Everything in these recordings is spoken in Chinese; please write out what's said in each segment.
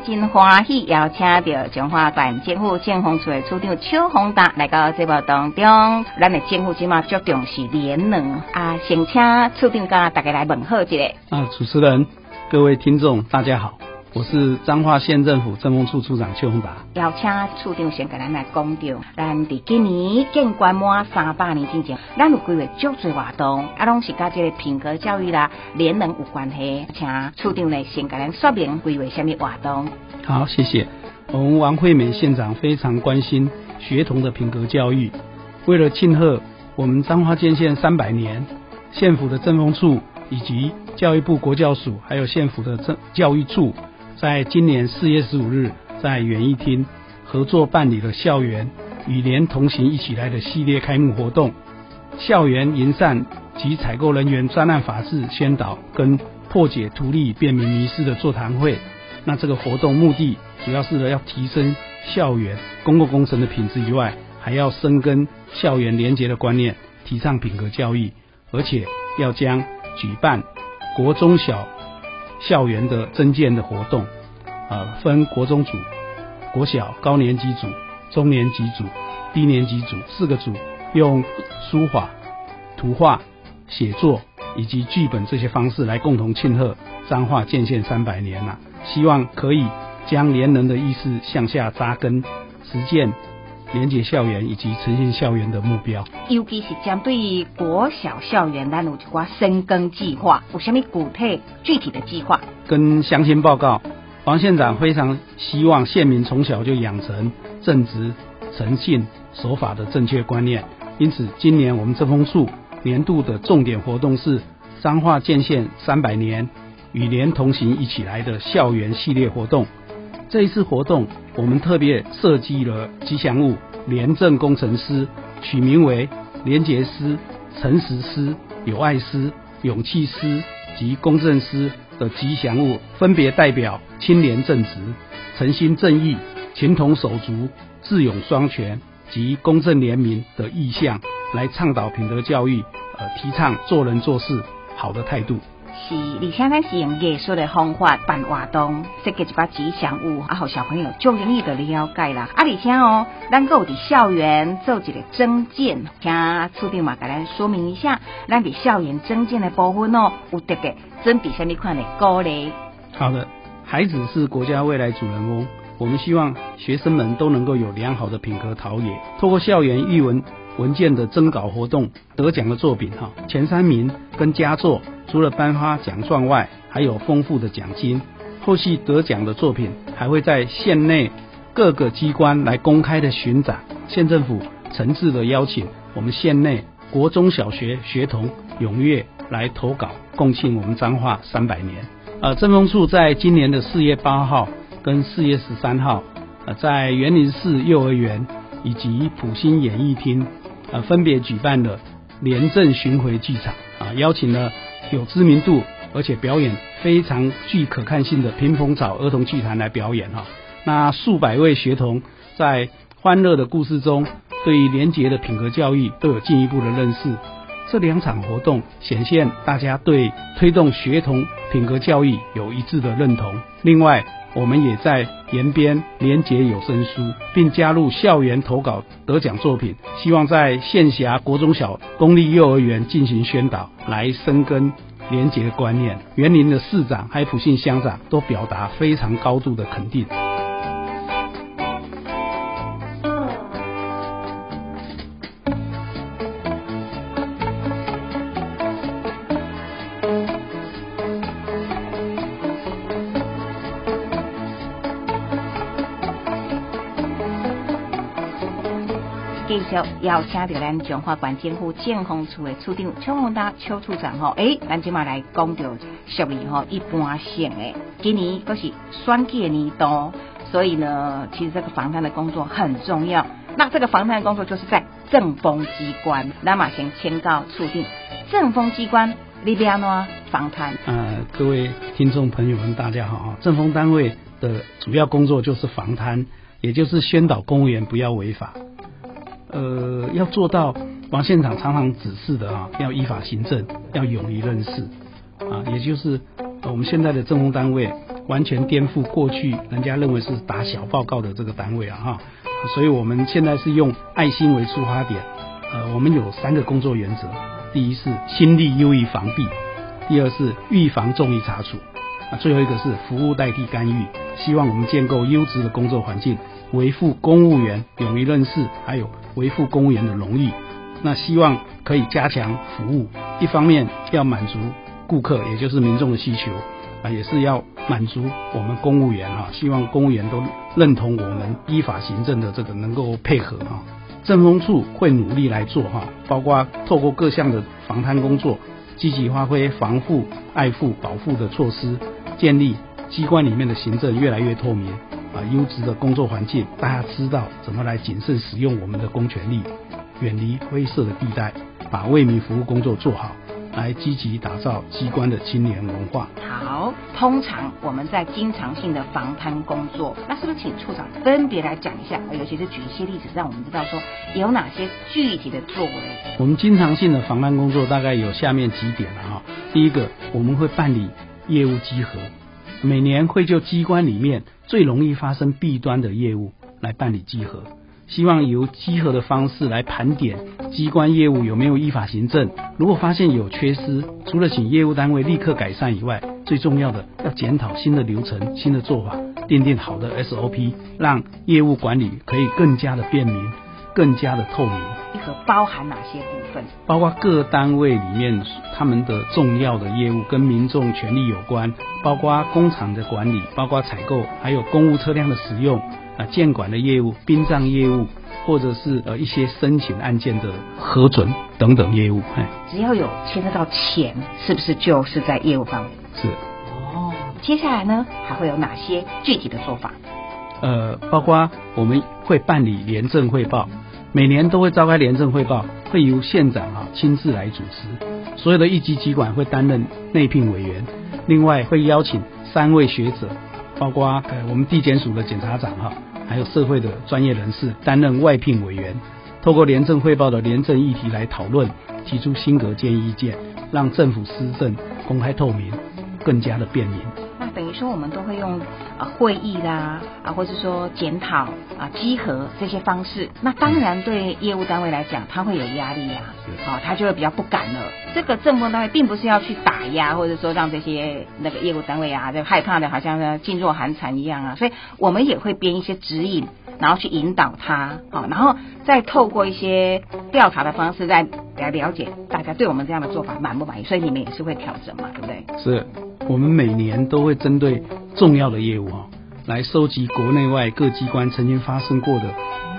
真欢喜，邀请到中华县政府建丰处的处长邱宏达来到节目当中。咱的政府今嘛着重是联能啊，先请处长甲大家来问候一下。啊，主持人，各位听众，大家好。我是彰化县政府政风处处长邱宏达，邀请处长先跟咱来讲到，咱伫今年建关满三百年之前，咱有规划足侪活动，啊，拢是甲这个品格教育啦、联能有关系，请处长来先跟咱说明规划什么活动。好，谢谢。我们王惠美县长非常关心学童的品格教育，为了庆贺我们彰化建县三百年，县府的政风处以及教育部国教署，还有县府的政教育处。在今年四月十五日，在园艺厅合作办理了校园与连同行一起来的系列开幕活动，校园营善及采购人员专案法制宣导跟破解图利便民迷失的座谈会。那这个活动目的主要是要提升校园公共工程的品质以外，还要深耕校园廉洁的观念，提倡品格教育，而且要将举办国中小。校园的增建的活动，啊，分国中组、国小高年级组、中年级组、低年级组四个组，用书法、图画、写作以及剧本这些方式来共同庆贺彰化建县三百年呐，希望可以将联能的意识向下扎根，实践。连接校园以及诚信校园的目标，尤其是针对于国小校园，咱有一寡深耕计划，有什么具体具体的计划？跟乡亲报告，王县长非常希望县民从小就养成正直、诚信、守法的正确观念，因此今年我们这封树年度的重点活动是彰化建县三百年与联同行一起来的校园系列活动。这一次活动，我们特别设计了吉祥物“廉政工程师”，取名为“廉洁师”、“诚实师”、“有爱师”、“勇气师”及“公正师”的吉祥物，分别代表清廉正直、诚心正义、情同手足、智勇双全及公正廉明的意象，来倡导品德教育，呃，提倡做人做事好的态度。是，而且咱是用艺术的方法办活动，设计一把吉祥物，啊，好小朋友就容易的了解啦。啊，而且哦，咱有伫校园做一个增建，请处长嘛，给咱说明一下，咱伫校园增建的部分哦，有特别准备什么款的鼓励？好的，孩子是国家未来主人翁，我们希望学生们都能够有良好的品格陶冶，透过校园译文。文件的征稿活动得奖的作品哈，前三名跟佳作，除了颁发奖状外，还有丰富的奖金。后续得奖的作品还会在县内各个机关来公开的巡展，县政府诚挚的邀请我们县内国中小学学童踊跃来投稿，共庆我们彰化三百年。呃，政风处在今年的四月八号跟四月十三号，呃，在园林市幼儿园以及普兴演艺厅。呃，分别举办了廉政巡回剧场啊，邀请了有知名度而且表演非常具可看性的屏风草儿童剧团来表演哈。那数百位学童在欢乐的故事中，对于廉洁的品格教育都有进一步的认识。这两场活动显现大家对推动学童品格教育有一致的认同。另外，我们也在延边连结有声书，并加入校园投稿得奖作品，希望在县辖国中小公立幼儿园进行宣导，来深耕廉洁观念。园林的市长、还有普信乡长都表达非常高度的肯定。继续邀请到咱中华县政府建丰处的处长邱宏达邱处长吼，诶，咱今嘛来讲到十年吼一般性诶，今年都是选举年度，所以呢，其实这个防范的工作很重要。那这个防范工作就是在政风机关，那么先签告处定，政风机关里边呢防范。呃，各位听众朋友们，大家好啊！政风单位的主要工作就是防贪，也就是宣导公务员不要违法。呃，要做到王县长常常指示的啊，要依法行政，要勇于认识啊，也就是我们现在的政工单位，完全颠覆过去人家认为是打小报告的这个单位啊哈。所以我们现在是用爱心为出发点，呃，我们有三个工作原则：第一是心力优于防弊，第二是预防重于查处，啊，最后一个是服务代替干预。希望我们建构优质的工作环境，维护公务员勇于认识，还有维护公务员的荣誉。那希望可以加强服务，一方面要满足顾客，也就是民众的需求。啊，也是要满足我们公务员哈，希望公务员都认同我们依法行政的这个能够配合哈。政风处会努力来做哈，包括透过各项的防贪工作，积极发挥防护、爱护、保护的措施，建立机关里面的行政越来越透明啊，优质的工作环境，大家知道怎么来谨慎使用我们的公权力，远离灰色的地带，把为民服务工作做好。来积极打造机关的青年文化。好，通常我们在经常性的防贪工作，那是不是请处长分别来讲一下？尤其是举一些例子，让我们知道说有哪些具体的作为。我们经常性的防贪工作大概有下面几点了哈。第一个，我们会办理业务稽核，每年会就机关里面最容易发生弊端的业务来办理稽核。希望由稽核的方式来盘点机关业务有没有依法行政，如果发现有缺失，除了请业务单位立刻改善以外，最重要的要检讨新的流程、新的做法，奠定好的 SOP，让业务管理可以更加的便民、更加的透明。一盒包含哪些部分？包括各单位里面他们的重要的业务跟民众权利有关，包括工厂的管理，包括采购，还有公务车辆的使用。啊，监管的业务、殡葬业务，或者是呃一些申请案件的核准等等业务，哎，只要有牵涉到钱，是不是就是在业务范围？是。哦，接下来呢，还会有哪些具体的做法？呃，包括我们会办理廉政汇报，每年都会召开廉政汇报，会由县长啊亲自来主持，所有的一级机关会担任内聘委员，另外会邀请三位学者，包括呃我们地检署的检察长哈。还有社会的专业人士担任外聘委员，透过廉政汇报的廉政议题来讨论，提出新格建议意见，让政府施政公开透明，更加的便民。那等于说我们都会用啊会议啦啊，或者说检讨啊集合这些方式。那当然对业务单位来讲，他会有压力呀，好，他就会比较不敢了。这个政风单位并不是要去打压，或者说让这些那个业务单位啊，就害怕的，好像呢噤若寒蝉一样啊。所以我们也会编一些指引，然后去引导他，好，然后再透过一些调查的方式，再来了解大家对我们这样的做法满不满意。所以你们也是会调整嘛，对不对？是我们每年都会针对重要的业务啊，来收集国内外各机关曾经发生过的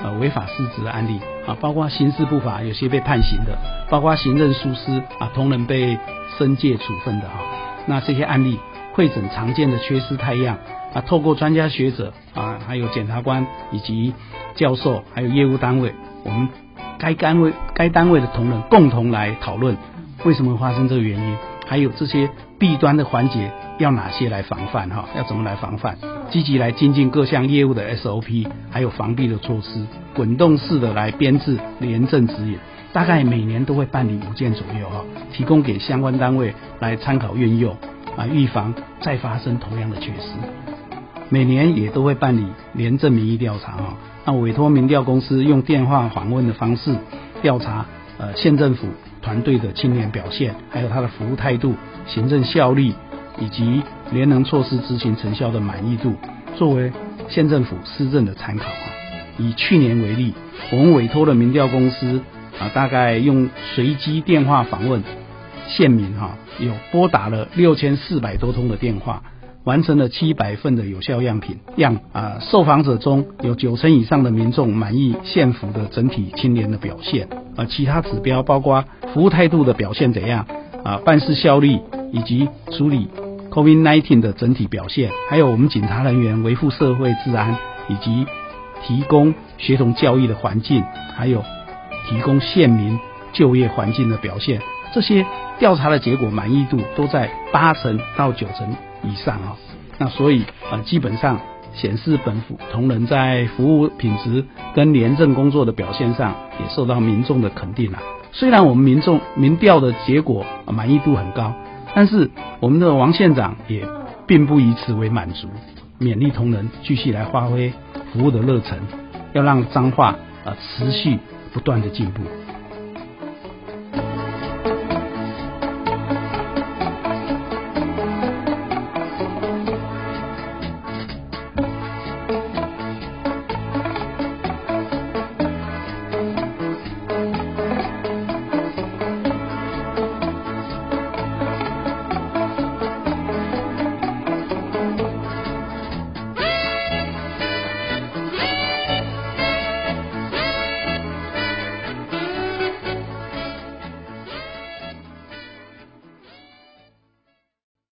呃违法失职的案例啊，包括刑事不法有些被判刑的。包括行政疏失啊，同仁被申诫处分的哈，那这些案例会诊常见的缺失太样啊，透过专家学者啊，还有检察官以及教授，还有业务单位，我们该单位该单位的同仁共同来讨论为什么发生这个原因，还有这些弊端的环节要哪些来防范哈，要怎么来防范，积极来精进各项业务的 SOP，还有防弊的措施，滚动式的来编制廉政指引。大概每年都会办理五件左右哈，提供给相关单位来参考运用啊，预防再发生同样的缺失。每年也都会办理廉政民意调查哈，那委托民调公司用电话访问的方式调查呃县政府团队的青年表现，还有他的服务态度、行政效率以及联能措施执行成效的满意度，作为县政府施政的参考啊。以去年为例，我们委托的民调公司。啊，大概用随机电话访问县民哈，有拨打了六千四百多通的电话，完成了七百份的有效样品样啊，受访者中有九成以上的民众满意县府的整体青年的表现啊，其他指标包括服务态度的表现怎样啊，办事效率以及处理 COVID-19 的整体表现，还有我们警察人员维护社会治安以及提供协同教育的环境，还有。提供县民就业环境的表现，这些调查的结果满意度都在八成到九成以上啊。那所以呃，基本上显示本府同仁在服务品质跟廉政工作的表现上，也受到民众的肯定了。虽然我们民众民调的结果满意度很高，但是我们的王县长也。并不以此为满足，勉励同仁继续来发挥服务的热忱，要让彰化啊持续不断的进步。